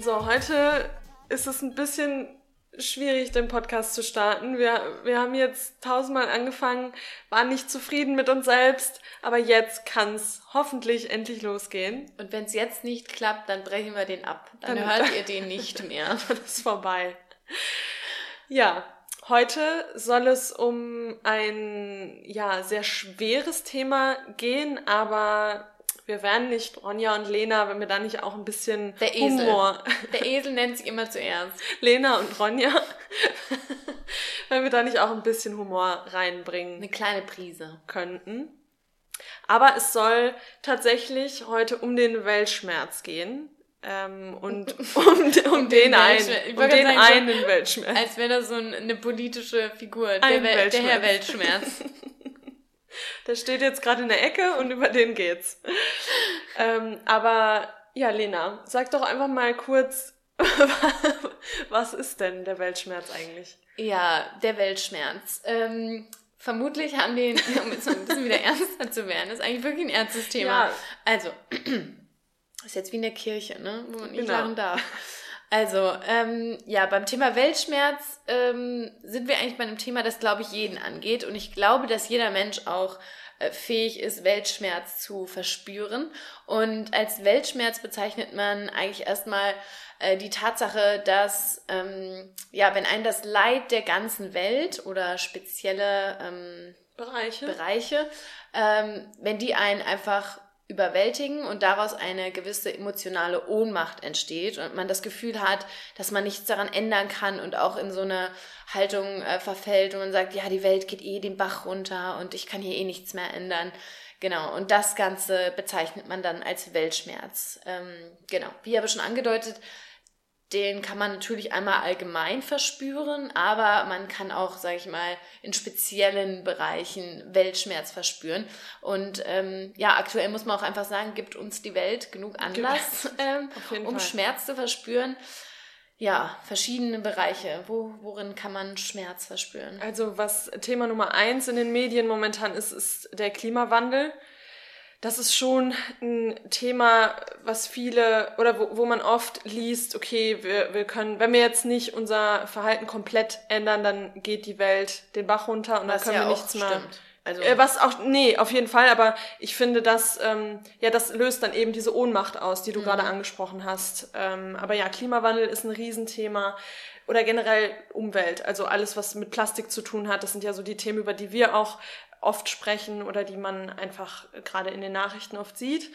So, heute ist es ein bisschen schwierig, den Podcast zu starten. Wir, wir haben jetzt tausendmal angefangen, waren nicht zufrieden mit uns selbst, aber jetzt kann es hoffentlich endlich losgehen. Und wenn es jetzt nicht klappt, dann brechen wir den ab. Dann, Dann- hört ihr den nicht mehr. Dann ist vorbei. Ja, heute soll es um ein ja sehr schweres Thema gehen, aber wir werden nicht Ronja und Lena, wenn wir da nicht auch ein bisschen Der Esel. Humor Der Esel nennt sich immer zuerst. Lena und Ronja, wenn wir da nicht auch ein bisschen Humor reinbringen Eine kleine Prise. könnten. Aber es soll tatsächlich heute um den Weltschmerz gehen. Ähm, und um, um, den, den einen, um den sagen, einen Weltschmerz. Als wäre das so ein- eine politische Figur. Der, Wel der Herr Weltschmerz. Der steht jetzt gerade in der Ecke und über den geht's. ähm, aber ja, Lena, sag doch einfach mal kurz, was ist denn der Weltschmerz eigentlich? Ja, der Weltschmerz. Ähm, vermutlich haben den, um jetzt mal ein bisschen wieder ernster zu werden, ist eigentlich wirklich ein ernstes Thema. Ja. Also, ist jetzt wie in der Kirche, ne? Wo man nicht Genau. lachen darf. Also, ähm, ja, beim Thema Weltschmerz ähm, sind wir eigentlich bei einem Thema, das, glaube ich, jeden angeht. Und ich glaube, dass jeder Mensch auch äh, fähig ist, Weltschmerz zu verspüren. Und als Weltschmerz bezeichnet man eigentlich erstmal äh, die Tatsache, dass, ähm, ja, wenn einen das Leid der ganzen Welt oder spezielle ähm, Bereiche? Bereiche, ähm, wenn die einen einfach überwältigen und daraus eine gewisse emotionale Ohnmacht entsteht und man das Gefühl hat, dass man nichts daran ändern kann und auch in so eine Haltung äh, verfällt und man sagt, ja, die Welt geht eh den Bach runter und ich kann hier eh nichts mehr ändern. Genau, und das Ganze bezeichnet man dann als Weltschmerz. Ähm, genau, wie aber schon angedeutet, den kann man natürlich einmal allgemein verspüren, aber man kann auch, sage ich mal, in speziellen Bereichen Weltschmerz verspüren. Und ähm, ja, aktuell muss man auch einfach sagen, gibt uns die Welt genug Anlass, ähm, um Fall. Schmerz zu verspüren. Ja, verschiedene Bereiche. Wo, worin kann man Schmerz verspüren? Also was Thema Nummer eins in den Medien momentan ist, ist der Klimawandel. Das ist schon ein Thema, was viele oder wo, wo man oft liest, okay, wir, wir können, wenn wir jetzt nicht unser Verhalten komplett ändern, dann geht die Welt den Bach runter und dann können wir nichts mehr. Also, Äh, was auch, nee, auf jeden Fall, aber ich finde, dass, ähm, ja, das löst dann eben diese Ohnmacht aus, die du gerade angesprochen hast. Ähm, aber ja, Klimawandel ist ein Riesenthema. Oder generell Umwelt, also alles, was mit Plastik zu tun hat, das sind ja so die Themen, über die wir auch oft sprechen oder die man einfach gerade in den Nachrichten oft sieht.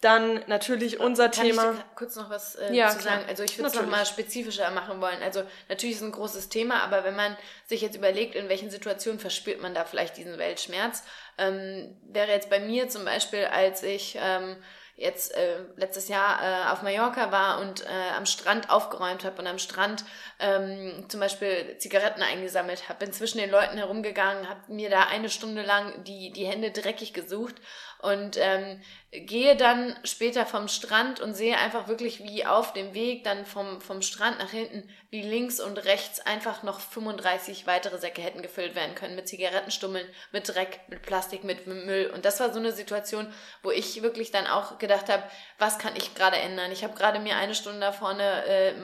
Dann natürlich unser Kann Thema. ich kurz noch was äh, Ja, zu klar. sagen? Also ich würde es nochmal spezifischer machen wollen. Also natürlich ist es ein großes Thema, aber wenn man sich jetzt überlegt, in welchen Situationen verspürt man da vielleicht diesen Weltschmerz, ähm, wäre jetzt bei mir zum Beispiel, als ich ähm, jetzt äh, letztes Jahr äh, auf Mallorca war und äh, am Strand aufgeräumt habe und am Strand ähm, zum Beispiel Zigaretten eingesammelt habe, bin zwischen den Leuten herumgegangen, habe mir da eine Stunde lang die, die Hände dreckig gesucht und ähm, gehe dann später vom Strand und sehe einfach wirklich, wie auf dem Weg dann vom, vom Strand nach hinten, wie links und rechts einfach noch 35 weitere Säcke hätten gefüllt werden können mit Zigarettenstummeln, mit Dreck, mit Plastik, mit Müll. Und das war so eine Situation, wo ich wirklich dann auch gedacht habe, was kann ich gerade ändern? Ich habe gerade mir eine Stunde da vorne, äh,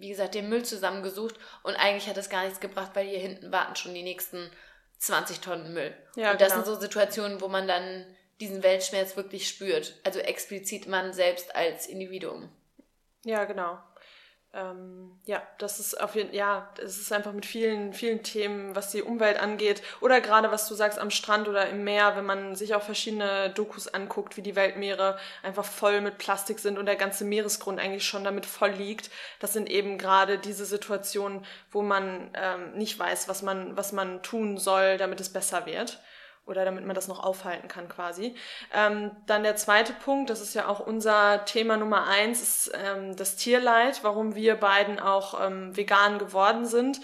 wie gesagt, den Müll zusammengesucht und eigentlich hat das gar nichts gebracht, weil hier hinten warten schon die nächsten 20 Tonnen Müll. Ja, und das genau. sind so Situationen, wo man dann diesen Weltschmerz wirklich spürt. Also explizit man selbst als Individuum. Ja, genau. Ähm, ja, das ist auf jeden ja, es ist einfach mit vielen, vielen Themen, was die Umwelt angeht. Oder gerade, was du sagst, am Strand oder im Meer, wenn man sich auch verschiedene Dokus anguckt, wie die Weltmeere einfach voll mit Plastik sind und der ganze Meeresgrund eigentlich schon damit voll liegt. Das sind eben gerade diese Situationen, wo man ähm, nicht weiß, was man, was man tun soll, damit es besser wird oder damit man das noch aufhalten kann quasi. Ähm, dann der zweite Punkt, das ist ja auch unser Thema Nummer eins, ist ähm, das Tierleid, warum wir beiden auch ähm, vegan geworden sind.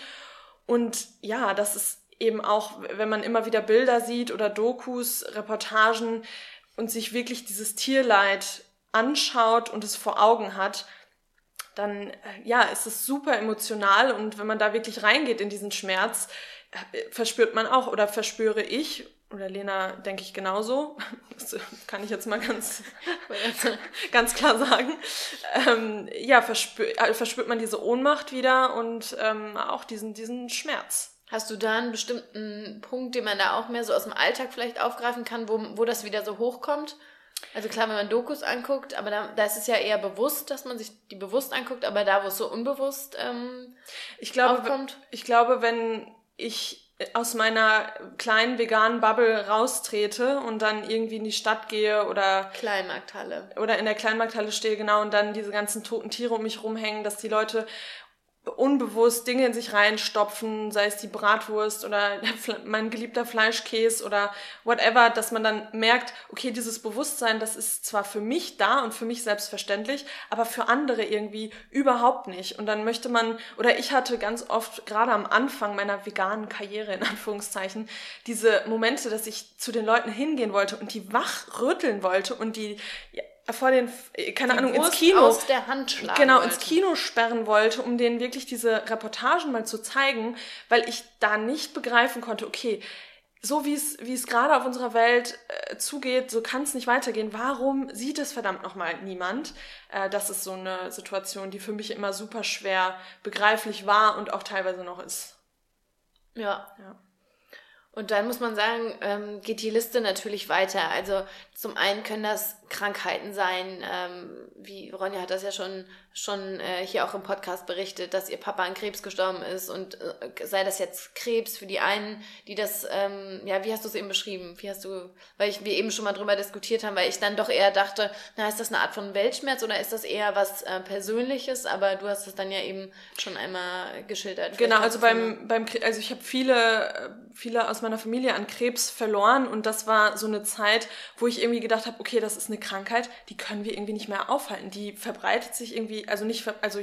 Und ja, das ist eben auch, wenn man immer wieder Bilder sieht oder Dokus, Reportagen und sich wirklich dieses Tierleid anschaut und es vor Augen hat, dann äh, ja, ist es super emotional und wenn man da wirklich reingeht in diesen Schmerz, äh, verspürt man auch oder verspüre ich oder Lena denke ich genauso, das kann ich jetzt mal ganz, ganz klar sagen, ähm, ja, verspür, äh, verspürt man diese Ohnmacht wieder und ähm, auch diesen, diesen Schmerz. Hast du da einen bestimmten Punkt, den man da auch mehr so aus dem Alltag vielleicht aufgreifen kann, wo, wo das wieder so hochkommt? Also klar, wenn man Dokus anguckt, aber da, da ist es ja eher bewusst, dass man sich die bewusst anguckt, aber da, wo es so unbewusst ähm, ich glaube, aufkommt. Ich glaube, wenn ich aus meiner kleinen veganen Bubble raustrete und dann irgendwie in die Stadt gehe oder Kleinmarkthalle. oder in der Kleinmarkthalle stehe genau und dann diese ganzen toten Tiere um mich rumhängen, dass die Leute unbewusst Dinge in sich reinstopfen, sei es die Bratwurst oder mein geliebter Fleischkäse oder whatever, dass man dann merkt, okay, dieses Bewusstsein, das ist zwar für mich da und für mich selbstverständlich, aber für andere irgendwie überhaupt nicht. Und dann möchte man, oder ich hatte ganz oft, gerade am Anfang meiner veganen Karriere, in Anführungszeichen, diese Momente, dass ich zu den Leuten hingehen wollte und die wach rütteln wollte und die vor den, keine die Ahnung, ins Kino. aus der Hand schlagen Genau, wollte. ins Kino sperren wollte, um denen wirklich diese Reportagen mal zu zeigen, weil ich da nicht begreifen konnte, okay, so wie es, wie es gerade auf unserer Welt äh, zugeht, so kann es nicht weitergehen. Warum sieht es verdammt nochmal niemand? Äh, das ist so eine Situation, die für mich immer super schwer begreiflich war und auch teilweise noch ist. Ja. ja. Und dann muss man sagen, ähm, geht die Liste natürlich weiter. Also zum einen können das Krankheiten sein, ähm, wie Ronja hat das ja schon, schon äh, hier auch im Podcast berichtet, dass ihr Papa an Krebs gestorben ist und äh, sei das jetzt Krebs für die einen, die das, ähm, ja, wie hast du es eben beschrieben? Wie hast du, weil ich, wir eben schon mal drüber diskutiert haben, weil ich dann doch eher dachte, na, ist das eine Art von Weltschmerz oder ist das eher was äh, Persönliches? Aber du hast es dann ja eben schon einmal geschildert. Genau, also beim, beim, also ich habe viele, viele aus meiner Familie an Krebs verloren und das war so eine Zeit, wo ich irgendwie gedacht habe, okay, das ist eine Krankheit, die können wir irgendwie nicht mehr aufhalten. Die verbreitet sich irgendwie, also nicht, also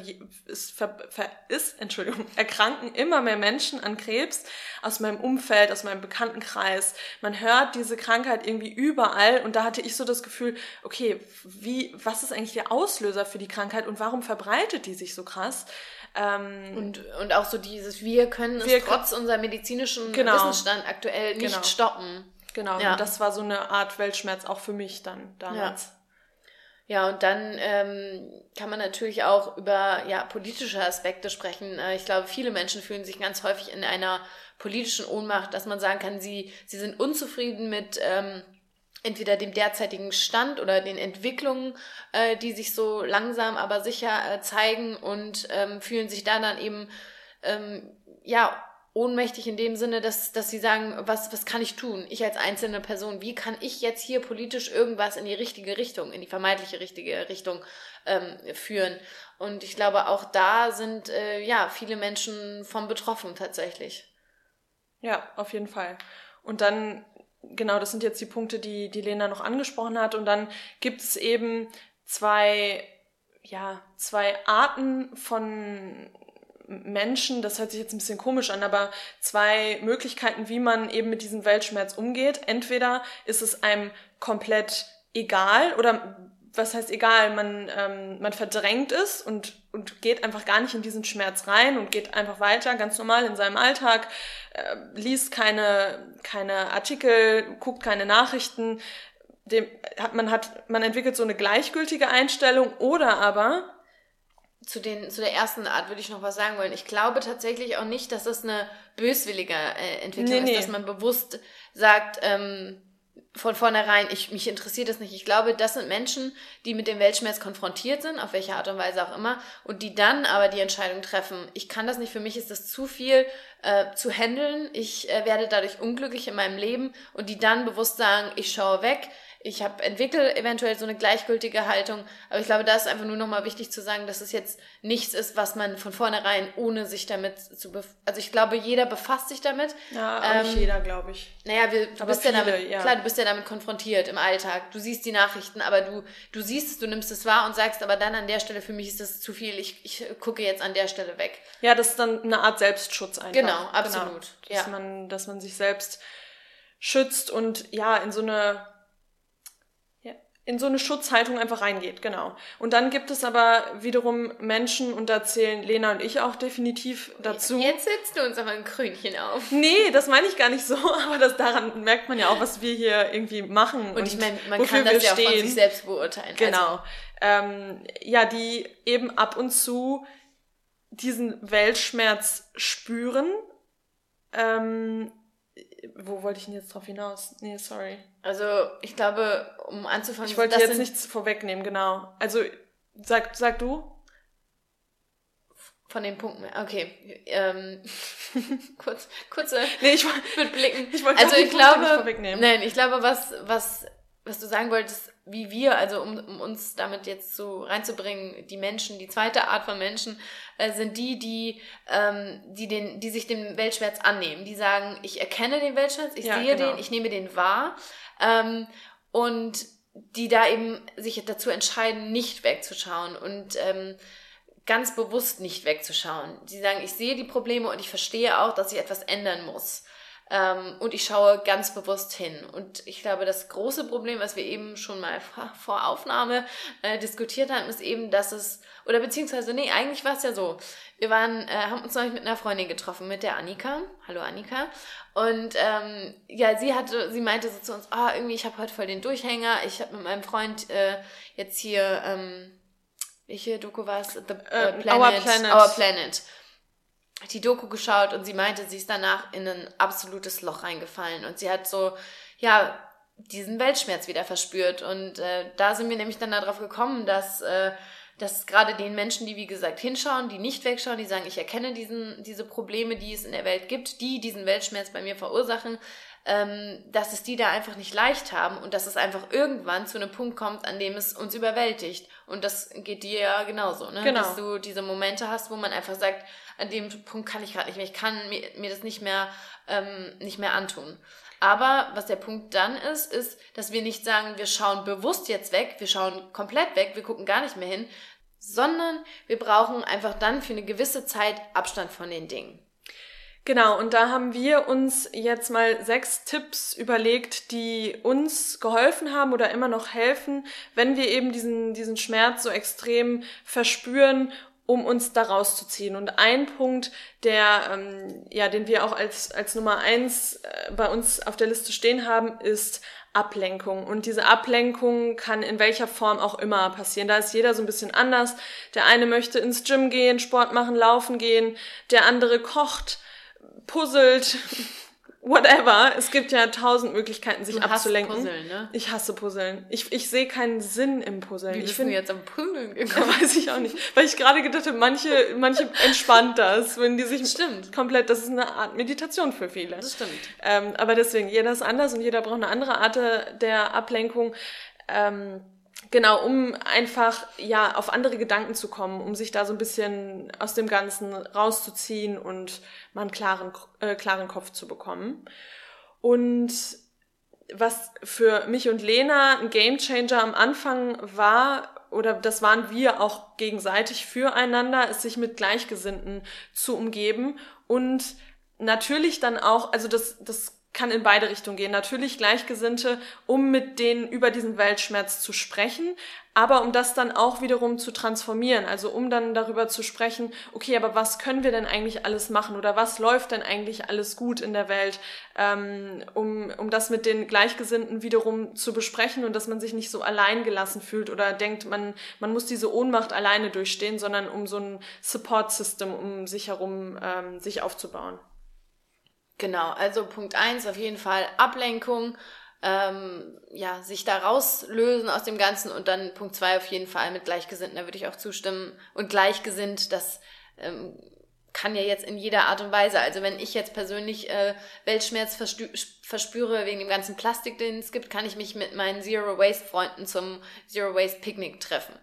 es ver, ver, ist, Entschuldigung, erkranken immer mehr Menschen an Krebs aus meinem Umfeld, aus meinem Bekanntenkreis. Man hört diese Krankheit irgendwie überall und da hatte ich so das Gefühl, okay, wie, was ist eigentlich der Auslöser für die Krankheit und warum verbreitet die sich so krass? Ähm, und, und auch so dieses, wir können wir es trotz unserem medizinischen genau, Wissensstand aktuell nicht genau. stoppen. Genau, ja. und das war so eine Art Weltschmerz auch für mich dann damals. Ja. Ja, und dann ähm, kann man natürlich auch über ja, politische Aspekte sprechen. Äh, ich glaube, viele Menschen fühlen sich ganz häufig in einer politischen Ohnmacht, dass man sagen kann, sie, sie sind unzufrieden mit ähm, entweder dem derzeitigen Stand oder den Entwicklungen, äh, die sich so langsam aber sicher äh, zeigen und ähm, fühlen sich da dann eben ähm, ja ohnmächtig in dem Sinne, dass, dass sie sagen, was, was kann ich tun? Ich als einzelne Person, wie kann ich jetzt hier politisch irgendwas in die richtige Richtung, in die vermeintliche richtige Richtung ähm, führen? Und ich glaube, auch da sind äh, ja viele Menschen von betroffen tatsächlich. Ja, auf jeden Fall. Und dann, genau, das sind jetzt die Punkte, die, die Lena noch angesprochen hat. Und dann gibt es eben zwei, ja, zwei Arten von Menschen, das hört sich jetzt ein bisschen komisch an, aber zwei Möglichkeiten, wie man eben mit diesem Weltschmerz umgeht. Entweder ist es einem komplett egal oder was heißt egal, man, ähm, man verdrängt es und, und geht einfach gar nicht in diesen Schmerz rein und geht einfach weiter, ganz normal in seinem Alltag, äh, liest keine, keine Artikel, guckt keine Nachrichten. Dem, hat, man, hat, man entwickelt so eine gleichgültige Einstellung oder aber zu, den, zu der ersten Art würde ich noch was sagen wollen. Ich glaube tatsächlich auch nicht, dass das eine böswillige äh, Entwicklung nee, ist, dass man bewusst sagt, ähm, von vornherein, ich, mich interessiert das nicht. Ich glaube, das sind Menschen, die mit dem Weltschmerz konfrontiert sind, auf welche Art und Weise auch immer, und die dann aber die Entscheidung treffen, ich kann das nicht, für mich ist das zu viel äh, zu handeln, ich äh, werde dadurch unglücklich in meinem Leben und die dann bewusst sagen, ich schaue weg, ich habe entwickle eventuell so eine gleichgültige Haltung, aber ich glaube, da ist einfach nur nochmal wichtig zu sagen, dass es jetzt nichts ist, was man von vornherein ohne sich damit zu bef also ich glaube, jeder befasst sich damit. Ja, ähm, nicht jeder, glaube ich. Naja, wir, du aber bist viele, ja damit, ja. klar, du bist ja damit konfrontiert im Alltag. Du siehst die Nachrichten, aber du, du siehst es, du nimmst es wahr und sagst, aber dann an der Stelle, für mich ist das zu viel, ich, ich gucke jetzt an der Stelle weg. Ja, das ist dann eine Art Selbstschutz einfach. Genau, absolut. Genau, dass, ja. man, dass man sich selbst schützt und ja, in so eine in so eine Schutzhaltung einfach reingeht, genau. Und dann gibt es aber wiederum Menschen, und da zählen Lena und ich auch definitiv dazu. Jetzt setzt du uns aber ein Krönchen auf. Nee, das meine ich gar nicht so, aber das daran merkt man ja auch, was wir hier irgendwie machen. Und, und ich meine, man kann das ja auch von sich selbst beurteilen. Genau. Also. Ähm, ja, die eben ab und zu diesen Weltschmerz spüren. Ähm, wo wollte ich denn jetzt drauf hinaus? Nee, sorry. Also, ich glaube, um anzufangen. Ich wollte jetzt nichts vorwegnehmen, genau. Also, sag, sag du. Von den Punkten. Okay. Ähm, kurz, kurze nee, ich, mit Blicken. Ich wollte also ich glaube, nicht vorwegnehmen. Nein, ich glaube, was, was, was du sagen wolltest, wie wir, also um, um uns damit jetzt so reinzubringen, die Menschen, die zweite Art von Menschen, äh, sind die, die, ähm, die, den, die sich dem Weltschmerz annehmen. Die sagen, ich erkenne den Weltschmerz, ich ja, sehe genau. den, ich nehme den wahr. Ähm, und die da eben sich dazu entscheiden, nicht wegzuschauen und ähm, ganz bewusst nicht wegzuschauen. Die sagen, ich sehe die Probleme und ich verstehe auch, dass ich etwas ändern muss. Ähm, und ich schaue ganz bewusst hin. Und ich glaube, das große Problem, was wir eben schon mal vor Aufnahme äh, diskutiert haben, ist eben, dass es, oder beziehungsweise, nee, eigentlich war es ja so. Wir waren, äh, haben uns neulich mit einer Freundin getroffen, mit der Annika. Hallo Annika. Und ähm, ja, sie hatte, sie meinte so zu uns, ah, irgendwie, ich habe heute voll den Durchhänger. Ich habe mit meinem Freund äh, jetzt hier, ähm, welche Doku war es? The äh, Planet, Our Planet. Our Planet die Doku geschaut und sie meinte, sie ist danach in ein absolutes Loch reingefallen und sie hat so, ja, diesen Weltschmerz wieder verspürt. Und äh, da sind wir nämlich dann darauf gekommen, dass, äh, dass gerade den Menschen, die wie gesagt hinschauen, die nicht wegschauen, die sagen, ich erkenne diesen, diese Probleme, die es in der Welt gibt, die diesen Weltschmerz bei mir verursachen, ähm, dass es die da einfach nicht leicht haben und dass es einfach irgendwann zu einem Punkt kommt, an dem es uns überwältigt. Und das geht dir ja genauso, ne? Genau. Dass du diese Momente hast, wo man einfach sagt, an dem Punkt kann ich gerade nicht mehr, ich kann mir, mir das nicht mehr, ähm, nicht mehr antun. Aber was der Punkt dann ist, ist, dass wir nicht sagen, wir schauen bewusst jetzt weg, wir schauen komplett weg, wir gucken gar nicht mehr hin, sondern wir brauchen einfach dann für eine gewisse Zeit Abstand von den Dingen. Genau, und da haben wir uns jetzt mal sechs Tipps überlegt, die uns geholfen haben oder immer noch helfen, wenn wir eben diesen, diesen Schmerz so extrem verspüren um uns da rauszuziehen. Und ein Punkt, der, ähm, ja, den wir auch als, als Nummer eins äh, bei uns auf der Liste stehen haben, ist Ablenkung. Und diese Ablenkung kann in welcher Form auch immer passieren. Da ist jeder so ein bisschen anders. Der eine möchte ins Gym gehen, Sport machen, laufen gehen. Der andere kocht, puzzelt, whatever. Es gibt ja tausend Möglichkeiten, sich du abzulenken. Puzzeln, ne? Ich hasse Puzzeln. Ich, ich sehe keinen Sinn im Puzzeln. Wie ich bin jetzt am Puzzeln gekommen? Weiß ich auch nicht. Weil ich gerade gedacht habe, manche, manche entspannt das, wenn die sich stimmt. komplett, das ist eine Art Meditation für viele. Das stimmt. Ähm, aber deswegen, jeder ist anders und jeder braucht eine andere Art der Ablenkung. Ähm, Genau, um einfach ja auf andere Gedanken zu kommen, um sich da so ein bisschen aus dem Ganzen rauszuziehen und mal einen klaren, äh, klaren Kopf zu bekommen. Und was für mich und Lena ein Gamechanger am Anfang war, oder das waren wir auch gegenseitig füreinander, ist sich mit Gleichgesinnten zu umgeben und natürlich dann auch, also das, das kann in beide Richtungen gehen. Natürlich Gleichgesinnte, um mit denen über diesen Weltschmerz zu sprechen, aber um das dann auch wiederum zu transformieren. Also um dann darüber zu sprechen, okay, aber was können wir denn eigentlich alles machen oder was läuft denn eigentlich alles gut in der Welt, ähm, um, um das mit den Gleichgesinnten wiederum zu besprechen und dass man sich nicht so allein gelassen fühlt oder denkt, man, man muss diese Ohnmacht alleine durchstehen, sondern um so ein Support-System um sich herum ähm, sich aufzubauen. Genau, also Punkt eins auf jeden Fall Ablenkung, ähm, ja, sich da rauslösen aus dem Ganzen und dann Punkt zwei auf jeden Fall mit Gleichgesinnten, da würde ich auch zustimmen. Und gleichgesinnt, das ähm, kann ja jetzt in jeder Art und Weise. Also wenn ich jetzt persönlich äh, Weltschmerz verspüre wegen dem ganzen Plastik, den es gibt, kann ich mich mit meinen Zero Waste Freunden zum Zero Waste Picknick treffen.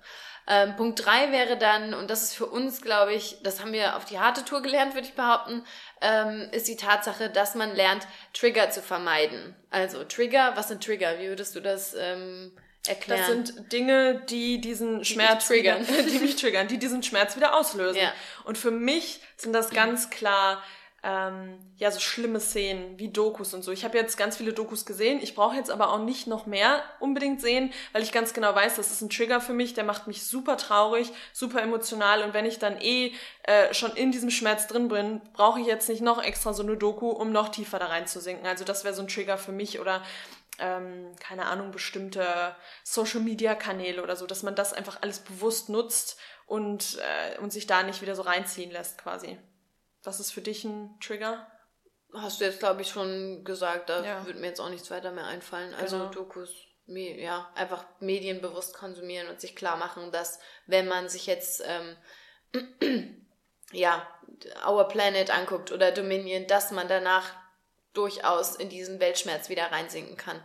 Ähm, Punkt drei wäre dann, und das ist für uns, glaube ich, das haben wir auf die harte Tour gelernt, würde ich behaupten, ähm, ist die Tatsache, dass man lernt, Trigger zu vermeiden. Also Trigger, was sind Trigger? Wie würdest du das ähm, erklären? Das sind Dinge, die diesen Schmerz die triggern, wieder, die mich triggern, die diesen Schmerz wieder auslösen. Ja. Und für mich sind das ganz klar ähm, ja so schlimme Szenen wie Dokus und so. Ich habe jetzt ganz viele Dokus gesehen. Ich brauche jetzt aber auch nicht noch mehr unbedingt sehen, weil ich ganz genau weiß, das ist ein Trigger für mich. Der macht mich super traurig, super emotional und wenn ich dann eh äh, schon in diesem Schmerz drin bin, brauche ich jetzt nicht noch extra so eine Doku, um noch tiefer da reinzusinken. Also das wäre so ein Trigger für mich oder ähm, keine Ahnung, bestimmte Social-Media-Kanäle oder so, dass man das einfach alles bewusst nutzt und, äh, und sich da nicht wieder so reinziehen lässt quasi. Was ist für dich ein Trigger? Hast du jetzt, glaube ich, schon gesagt. Da ja. würde mir jetzt auch nichts weiter mehr einfallen. Also genau. Dokus, ja, einfach medienbewusst konsumieren und sich klar machen, dass wenn man sich jetzt ähm, ja, Our Planet anguckt oder Dominion, dass man danach durchaus in diesen Weltschmerz wieder reinsinken kann.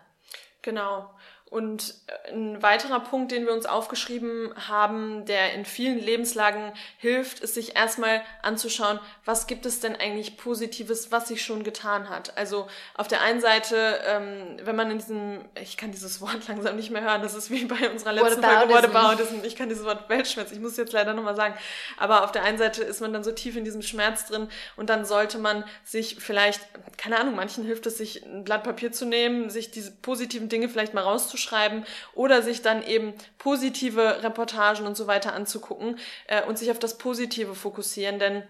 Genau. Und äh, ein weiterer Punkt, den wir uns aufgeschrieben haben, der in vielen Lebenslagen hilft, ist sich erstmal anzuschauen, was gibt es denn eigentlich Positives, was sich schon getan hat. Also auf der einen Seite, ähm, wenn man in diesem, ich kann dieses Wort langsam nicht mehr hören, das ist wie bei unserer letzten Folge Whataboutism. Ich kann dieses Wort Weltschmerz, ich muss jetzt leider nochmal sagen. Aber auf der einen Seite ist man dann so tief in diesem Schmerz drin und dann sollte man sich vielleicht, keine Ahnung, manchen hilft es, sich ein Blatt Papier zu nehmen, sich diese positiven Dinge vielleicht mal rauszuschreiben aufzuschreiben oder sich dann eben positive Reportagen und so weiter anzugucken äh, und sich auf das Positive fokussieren. Denn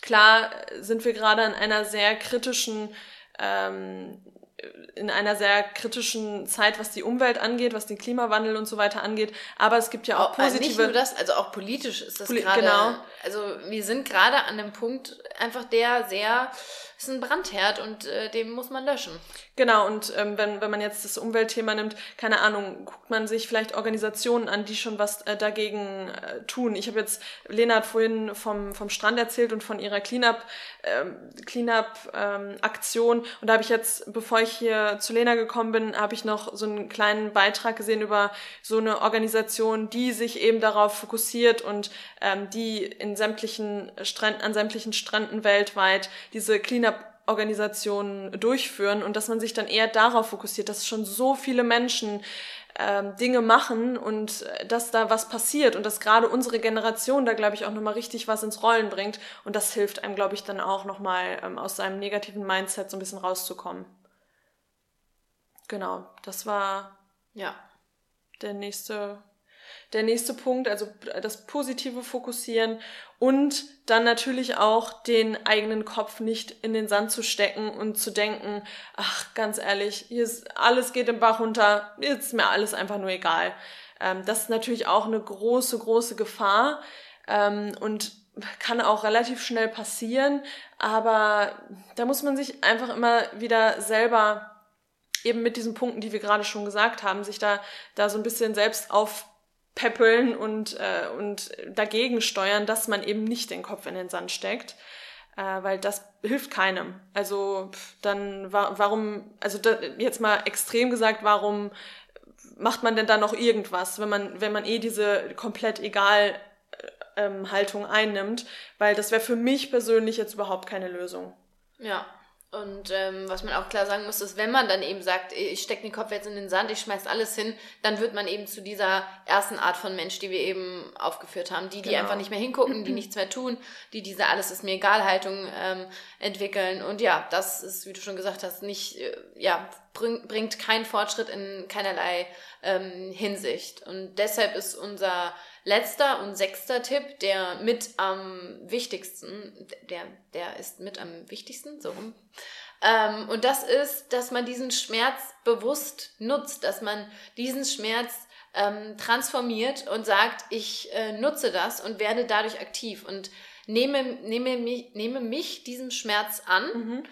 klar sind wir gerade an einer sehr kritischen ähm, in einer sehr kritischen Zeit, was die Umwelt angeht, was den Klimawandel und so weiter angeht. Aber es gibt ja auch, positive. Nicht nur das, also auch politisch ist das Poli gerade. Genau. Also wir sind gerade an dem Punkt einfach der sehr ist ein Brandherd und äh, den muss man löschen. Genau, und ähm, wenn, wenn man jetzt das Umweltthema nimmt, keine Ahnung, guckt man sich vielleicht Organisationen an, die schon was äh, dagegen äh, tun. Ich habe jetzt, Lena hat vorhin vom, vom Strand erzählt und von ihrer Cleanup, ähm, Cleanup ähm. Und da habe ich jetzt, bevor ich hier zu Lena gekommen bin, habe ich noch so einen kleinen Beitrag gesehen über so eine Organisation, die sich eben darauf fokussiert und ähm, die in sämtlichen Stränden, an sämtlichen Stränden weltweit diese Cleanup Organisationen durchführen und dass man sich dann eher darauf fokussiert, dass schon so viele Menschen ähm, Dinge machen und äh, dass da was passiert und dass gerade unsere Generation da, glaube ich, auch nochmal richtig was ins Rollen bringt und das hilft einem, glaube ich, dann auch nochmal ähm, aus seinem negativen Mindset so ein bisschen rauszukommen. Genau, das war ja der nächste der nächste Punkt, also das positive Fokussieren und dann natürlich auch den eigenen Kopf nicht in den Sand zu stecken und zu denken, ach, ganz ehrlich, hier ist, alles geht im Bach runter, jetzt ist mir alles einfach nur egal. Ähm, das ist natürlich auch eine große, große Gefahr ähm, und kann auch relativ schnell passieren, aber da muss man sich einfach immer wieder selber eben mit diesen Punkten, die wir gerade schon gesagt haben, sich da, da so ein bisschen selbst auf peppeln und, äh, und dagegen steuern, dass man eben nicht den Kopf in den Sand steckt. Äh, weil das hilft keinem. Also dann wa warum, also da, jetzt mal extrem gesagt, warum macht man denn da noch irgendwas, wenn man, wenn man eh diese komplett egal äh, ähm, Haltung einnimmt, weil das wäre für mich persönlich jetzt überhaupt keine Lösung. Ja, und ähm, was man auch klar sagen muss, ist, wenn man dann eben sagt, ich stecke den Kopf jetzt in den Sand, ich schmeiß alles hin, dann wird man eben zu dieser ersten Art von Mensch, die wir eben aufgeführt haben. Die, die genau. einfach nicht mehr hingucken, die nichts mehr tun, die diese Alles ist mir egal Haltung ähm, entwickeln. Und ja, das ist, wie du schon gesagt hast, nicht, äh, ja, bring, bringt keinen Fortschritt in keinerlei ähm, Hinsicht. Und deshalb ist unser letzter und sechster Tipp, der mit am wichtigsten, der, der ist mit am wichtigsten, so rum. Ähm, und das ist, dass man diesen Schmerz bewusst nutzt, dass man diesen Schmerz ähm, transformiert und sagt, ich äh, nutze das und werde dadurch aktiv und nehme, nehme, mich, nehme mich diesem Schmerz an mhm.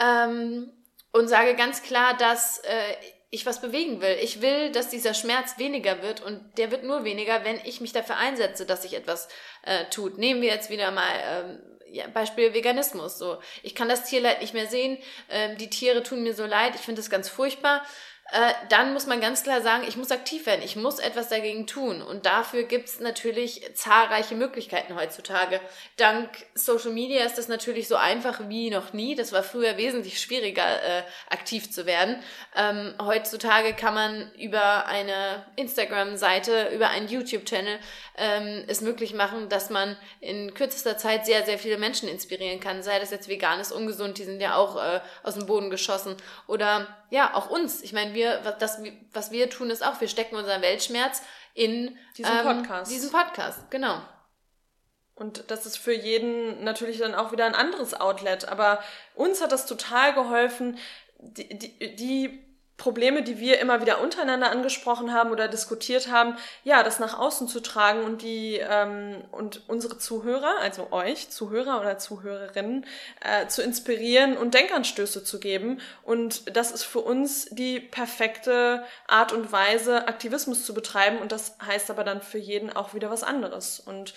ähm, und sage ganz klar, dass äh, ich was bewegen will. Ich will, dass dieser Schmerz weniger wird und der wird nur weniger, wenn ich mich dafür einsetze, dass sich etwas äh, tut. Nehmen wir jetzt wieder mal ähm, ja, Beispiel Veganismus. So, ich kann das Tierleid nicht mehr sehen. Ähm, die Tiere tun mir so leid. Ich finde das ganz furchtbar. Äh, dann muss man ganz klar sagen, ich muss aktiv werden, ich muss etwas dagegen tun. Und dafür gibt's natürlich zahlreiche Möglichkeiten heutzutage. Dank Social Media ist das natürlich so einfach wie noch nie. Das war früher wesentlich schwieriger, äh, aktiv zu werden. Ähm, heutzutage kann man über eine Instagram-Seite, über einen YouTube-Channel ähm, es möglich machen, dass man in kürzester Zeit sehr, sehr viele Menschen inspirieren kann. Sei das jetzt vegan ist, ungesund, die sind ja auch äh, aus dem Boden geschossen. Oder ja, auch uns. Ich meine, wir, das, was wir tun, ist auch, wir stecken unseren Weltschmerz in diesen ähm, Podcast. Diesen Podcast, genau. Und das ist für jeden natürlich dann auch wieder ein anderes Outlet. Aber uns hat das total geholfen, die, die, die Probleme, die wir immer wieder untereinander angesprochen haben oder diskutiert haben, ja, das nach außen zu tragen und die ähm, und unsere Zuhörer, also euch Zuhörer oder Zuhörerinnen, äh, zu inspirieren und Denkanstöße zu geben. Und das ist für uns die perfekte Art und Weise, Aktivismus zu betreiben. Und das heißt aber dann für jeden auch wieder was anderes. Und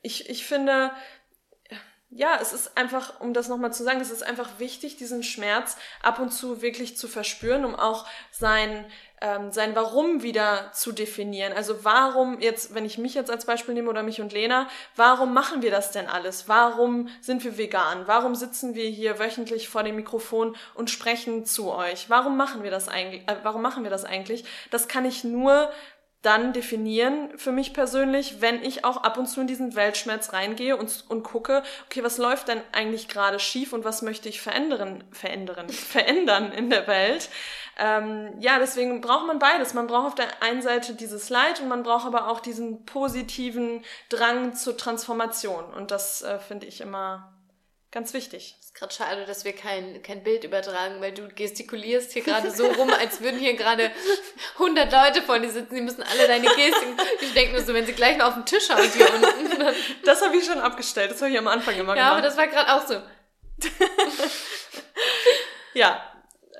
ich, ich finde, ja, es ist einfach, um das nochmal zu sagen, es ist einfach wichtig, diesen Schmerz ab und zu wirklich zu verspüren, um auch sein, ähm, sein Warum wieder zu definieren. Also warum jetzt, wenn ich mich jetzt als Beispiel nehme oder mich und Lena, warum machen wir das denn alles? Warum sind wir vegan? Warum sitzen wir hier wöchentlich vor dem Mikrofon und sprechen zu euch? Warum machen wir das eigentlich? Äh, warum machen wir das eigentlich? Das kann ich nur dann definieren für mich persönlich, wenn ich auch ab und zu in diesen Weltschmerz reingehe und, und gucke, okay, was läuft denn eigentlich gerade schief und was möchte ich verändern, verändern, verändern in der Welt. Ähm, ja, deswegen braucht man beides. Man braucht auf der einen Seite dieses Leid und man braucht aber auch diesen positiven Drang zur Transformation. Und das äh, finde ich immer Ganz wichtig. Es ist gerade schade, dass wir kein, kein Bild übertragen, weil du gestikulierst hier gerade so rum, als würden hier gerade 100 Leute vor dir sitzen. Die müssen alle deine Gestik. Ich denke nur so, wenn sie gleich noch auf den Tisch hauen hier unten. Das habe ich schon abgestellt. Das habe ich am Anfang immer ja, gemacht. Ja, aber das war gerade auch so. ja,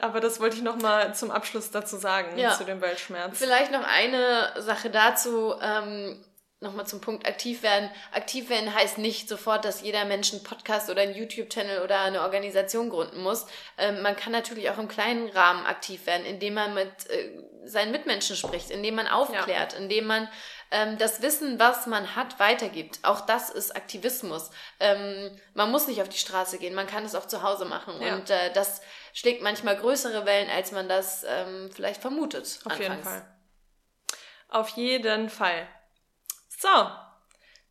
aber das wollte ich noch mal zum Abschluss dazu sagen, ja. zu dem Weltschmerz. Vielleicht noch eine Sache dazu. Ähm, nochmal zum Punkt aktiv werden. Aktiv werden heißt nicht sofort, dass jeder Mensch einen Podcast oder einen YouTube-Channel oder eine Organisation gründen muss. Ähm, man kann natürlich auch im kleinen Rahmen aktiv werden, indem man mit äh, seinen Mitmenschen spricht, indem man aufklärt, ja. indem man ähm, das Wissen, was man hat, weitergibt. Auch das ist Aktivismus. Ähm, man muss nicht auf die Straße gehen, man kann es auch zu Hause machen. Ja. Und äh, das schlägt manchmal größere Wellen, als man das ähm, vielleicht vermutet. Auf anfangs. jeden Fall. Auf jeden Fall. So,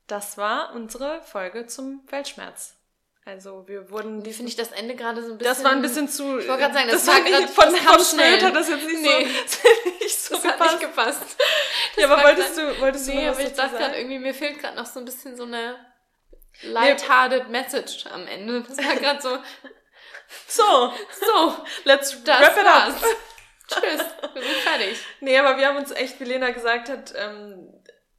das war unsere Folge zum Weltschmerz. Also wir wurden. Wie finde ich das Ende gerade so ein bisschen. Das war ein bisschen zu. Ich wollte gerade sagen, das, das war gerade von, von Schnell hat das jetzt nicht nee. so, nicht so das gepasst. Hat nicht gepasst. Das ja, aber wolltest grad, du, wolltest nee, du noch was aber ich dachte gerade irgendwie, mir fehlt gerade noch so ein bisschen so eine lighthearted nee. Message am Ende. Das war gerade so. So. So. Let's das wrap it up. Tschüss. Wir sind fertig. Nee, aber wir haben uns echt, wie Lena gesagt hat, ähm,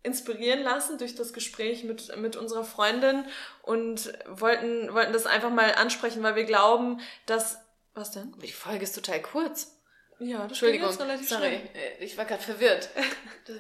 inspirieren lassen durch das Gespräch mit, mit unserer Freundin und wollten, wollten das einfach mal ansprechen, weil wir glauben, dass. Was denn? Die Folge ist total kurz. Ja, das Entschuldigung, jetzt relativ sorry, schnell. Äh, ich war gerade verwirrt,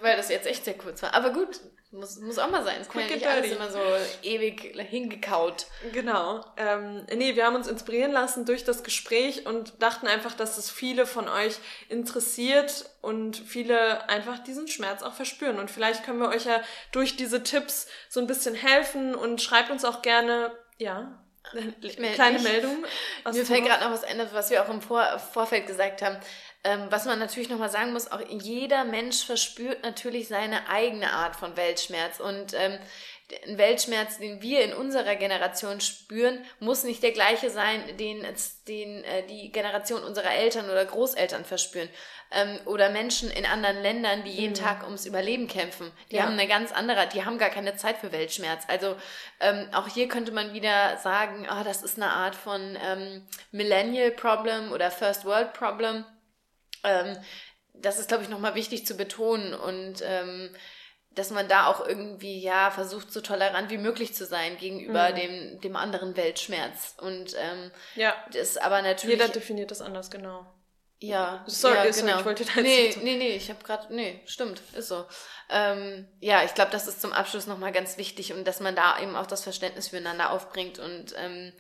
weil das jetzt echt sehr kurz war. Aber gut, muss, muss auch mal sein. Es kann ja nicht alles immer so ewig hingekaut. Genau. Ähm, nee, wir haben uns inspirieren lassen durch das Gespräch und dachten einfach, dass es viele von euch interessiert und viele einfach diesen Schmerz auch verspüren. Und vielleicht können wir euch ja durch diese Tipps so ein bisschen helfen und schreibt uns auch gerne, ja, kleine Meldung. Mir fällt gerade noch was ein, was wir auch im Vor Vorfeld gesagt haben. Ähm, was man natürlich nochmal sagen muss, auch jeder Mensch verspürt natürlich seine eigene Art von Weltschmerz. Und ähm, ein Weltschmerz, den wir in unserer Generation spüren, muss nicht der gleiche sein, den, den äh, die Generation unserer Eltern oder Großeltern verspüren. Ähm, oder Menschen in anderen Ländern, die jeden mhm. Tag ums Überleben kämpfen. Die ja. haben eine ganz andere, die haben gar keine Zeit für Weltschmerz. Also ähm, auch hier könnte man wieder sagen, oh, das ist eine Art von ähm, Millennial Problem oder First World Problem ähm, das ist, glaube ich, nochmal wichtig zu betonen und ähm, dass man da auch irgendwie ja versucht, so tolerant wie möglich zu sein gegenüber mhm. dem, dem anderen Weltschmerz. Und ähm, ja. das aber natürlich. Jeder definiert das anders, genau. Ja, sorry, ja, genau. ich wollte da nee, nee, nee, ich habe gerade, nee, stimmt, ist so. Ähm, ja, ich glaube, das ist zum Abschluss nochmal ganz wichtig und dass man da eben auch das Verständnis füreinander aufbringt und ähm,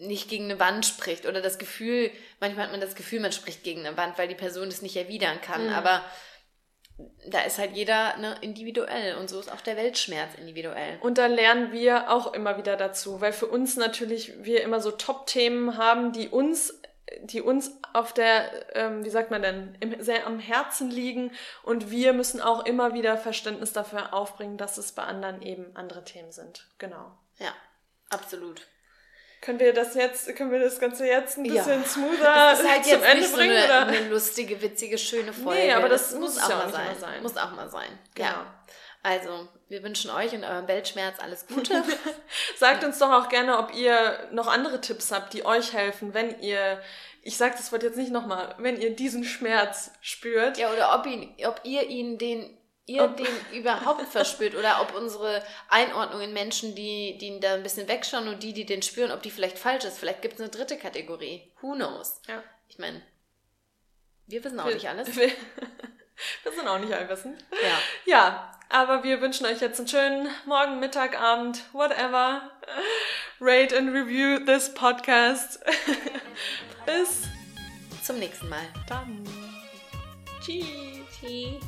nicht gegen eine Wand spricht oder das Gefühl, manchmal hat man das Gefühl, man spricht gegen eine Wand, weil die Person das nicht erwidern kann. Mhm. Aber da ist halt jeder ne, individuell und so ist auch der Weltschmerz individuell. Und da lernen wir auch immer wieder dazu, weil für uns natürlich wir immer so Top-Themen haben, die uns die uns auf der, ähm, wie sagt man denn, im, sehr am Herzen liegen und wir müssen auch immer wieder Verständnis dafür aufbringen, dass es bei anderen eben andere Themen sind. Genau. Ja, absolut. Können wir das jetzt, können wir das Ganze jetzt ein bisschen ja. smoother das ist halt zum Ende bringen? So eine, oder? eine lustige, witzige, schöne Folge. Nee, aber das, das muss, auch, ja mal sein. sein. Muss auch mal sein. Genau. Ja. Also, wir wünschen euch und eurem Weltschmerz alles Gute. Sagt uns doch auch gerne, ob ihr noch andere Tipps habt, die euch helfen, wenn ihr, ich sage das Wort jetzt nicht nochmal, wenn ihr diesen Schmerz spürt. Ja, oder ob, ihn, ob ihr ihn den ihr ob den überhaupt verspürt oder ob unsere Einordnung in Menschen, die, die da ein bisschen wegschauen und die, die den spüren, ob die vielleicht falsch ist. Vielleicht gibt es eine dritte Kategorie. Who knows? Ja. Ich meine, wir wissen auch wir, nicht alles. Wir, wir sind auch nicht allwissend. Ja. Ja, aber wir wünschen euch jetzt einen schönen Morgen, Mittag, Abend, whatever. Rate and review this podcast. Bis zum nächsten Mal. Dann. Tschüss. Tschüss.